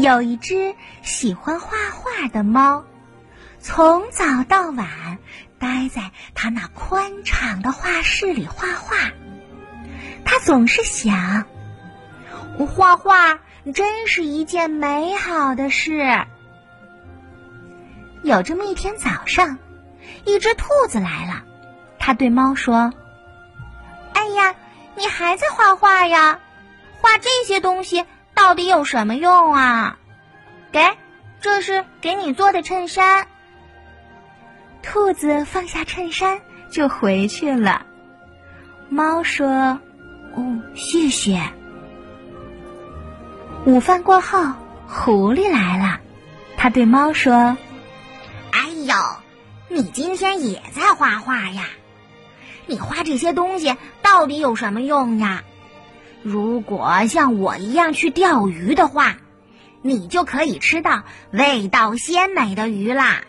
有一只喜欢画画的猫，从早到晚待在他那宽敞的画室里画画。他总是想，画画真是一件美好的事。有这么一天早上，一只兔子来了，它对猫说：“哎呀，你还在画画呀？画这些东西。”到底有什么用啊？给，这是给你做的衬衫。兔子放下衬衫就回去了。猫说：“哦，谢谢。”午饭过后，狐狸来了，他对猫说：“哎呦，你今天也在画画呀？你画这些东西到底有什么用呀？”如果像我一样去钓鱼的话，你就可以吃到味道鲜美的鱼啦。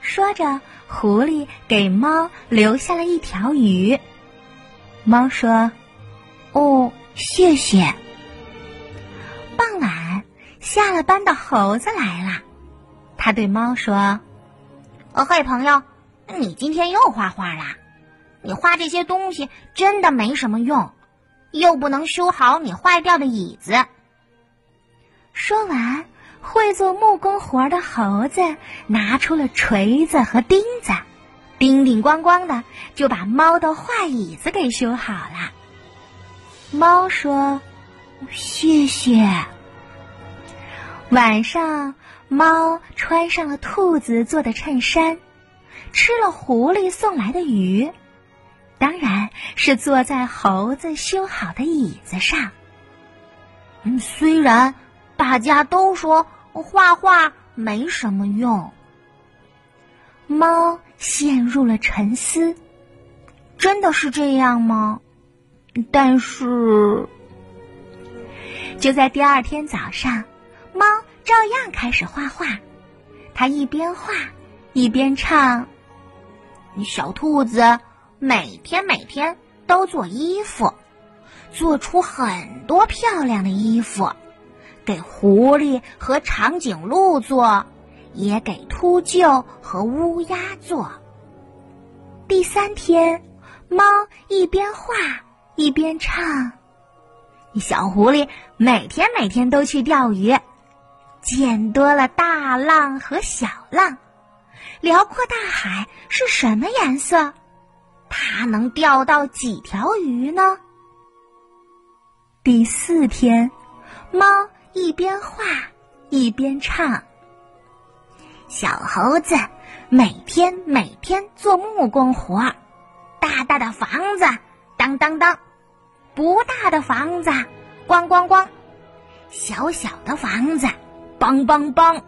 说着，狐狸给猫留下了一条鱼。猫说：“哦，谢谢。”傍晚，下了班的猴子来了，他对猫说：“哦，嘿，朋友，你今天又画画啦？你画这些东西真的没什么用。”又不能修好你坏掉的椅子。说完，会做木工活的猴子拿出了锤子和钉子，叮叮咣咣的就把猫的坏椅子给修好了。猫说：“谢谢。”晚上，猫穿上了兔子做的衬衫，吃了狐狸送来的鱼。当然是坐在猴子修好的椅子上。嗯，虽然大家都说画画没什么用，猫陷入了沉思。真的是这样吗？但是，就在第二天早上，猫照样开始画画。它一边画，一边唱：“小兔子。”每天每天都做衣服，做出很多漂亮的衣服，给狐狸和长颈鹿做，也给秃鹫和乌鸦做。第三天，猫一边画一边唱：“小狐狸每天每天都去钓鱼，见多了大浪和小浪，辽阔大海是什么颜色？”它能钓到几条鱼呢？第四天，猫一边画一边唱：“小猴子每天每天做木工活，大大的房子当当当，不大的房子咣咣咣，小小的房子梆梆梆。”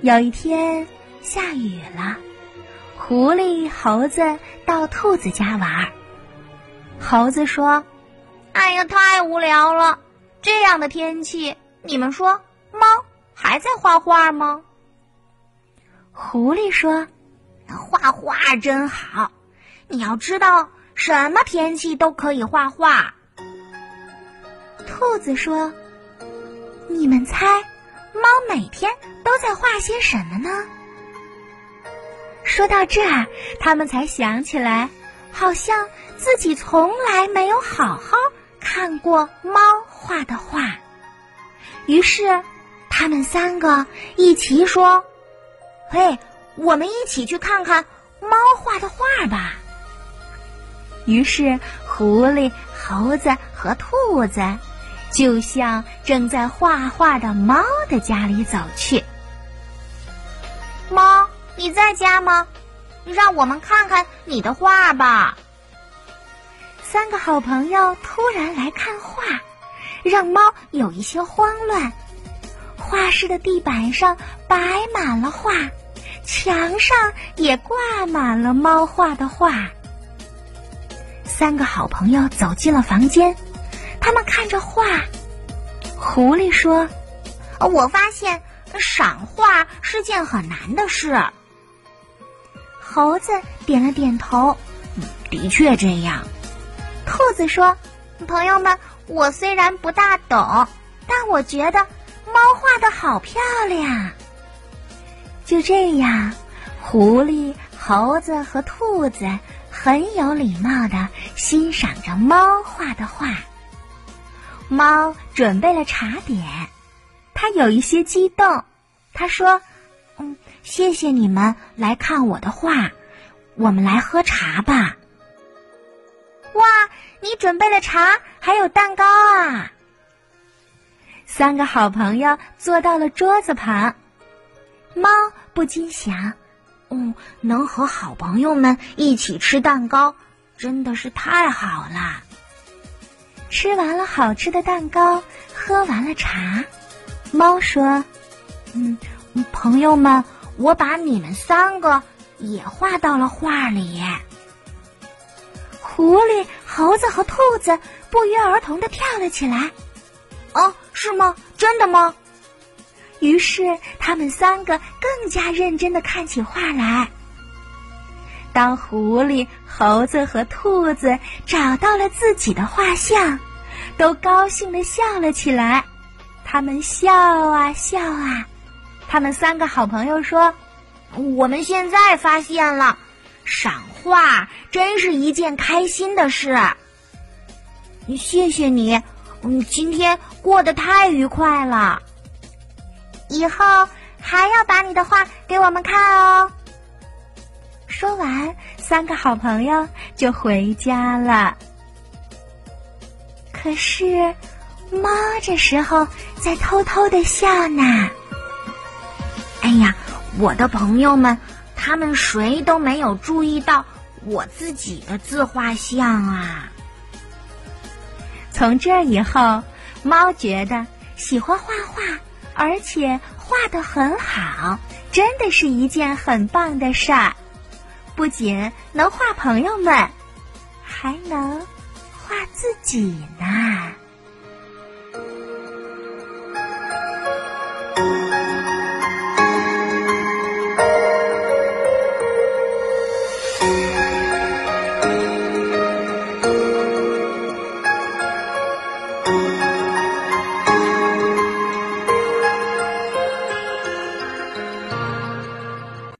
有一天下雨了。狐狸、猴子到兔子家玩。猴子说：“哎呀，太无聊了！这样的天气，你们说猫还在画画吗？”狐狸说：“画画真好，你要知道，什么天气都可以画画。”兔子说：“你们猜，猫每天都在画些什么呢？”说到这儿，他们才想起来，好像自己从来没有好好看过猫画的画。于是，他们三个一起说：“嘿，我们一起去看看猫画的画吧。”于是，狐狸、猴子和兔子就向正在画画的猫的家里走去。你在家吗？让我们看看你的画吧。三个好朋友突然来看画，让猫有一些慌乱。画室的地板上摆满了画，墙上也挂满了猫画的画。三个好朋友走进了房间，他们看着画。狐狸说：“我发现赏画是件很难的事。”猴子点了点头，的确这样。兔子说：“朋友们，我虽然不大懂，但我觉得猫画的好漂亮。就这样，狐狸、猴子和兔子很有礼貌的欣赏着猫画的画。猫准备了茶点，它有一些激动。它说：“嗯，谢谢你们来看我的画，我们来喝茶吧。”哇，你准备了茶，还有蛋糕啊！三个好朋友坐到了桌子旁，猫不禁想：“嗯，能和好朋友们一起吃蛋糕，真的是太好了。”吃完了好吃的蛋糕，喝完了茶，猫说：“嗯，朋友们，我把你们三个也画到了画里。”狐狸、猴子和兔子不约而同的跳了起来。哦，是吗？真的吗？于是他们三个更加认真的看起画来。当狐狸、猴子和兔子找到了自己的画像，都高兴的笑了起来。他们笑啊笑啊。他们三个好朋友说：“我们现在发现了，赏画真是一件开心的事。”谢谢你，嗯，今天过得太愉快了。以后还要把你的画给我们看哦。说完，三个好朋友就回家了。可是，猫这时候在偷偷的笑呢。我的朋友们，他们谁都没有注意到我自己的自画像啊。从这以后，猫觉得喜欢画画，而且画的很好，真的是一件很棒的事儿。不仅能画朋友们，还能画自己呢。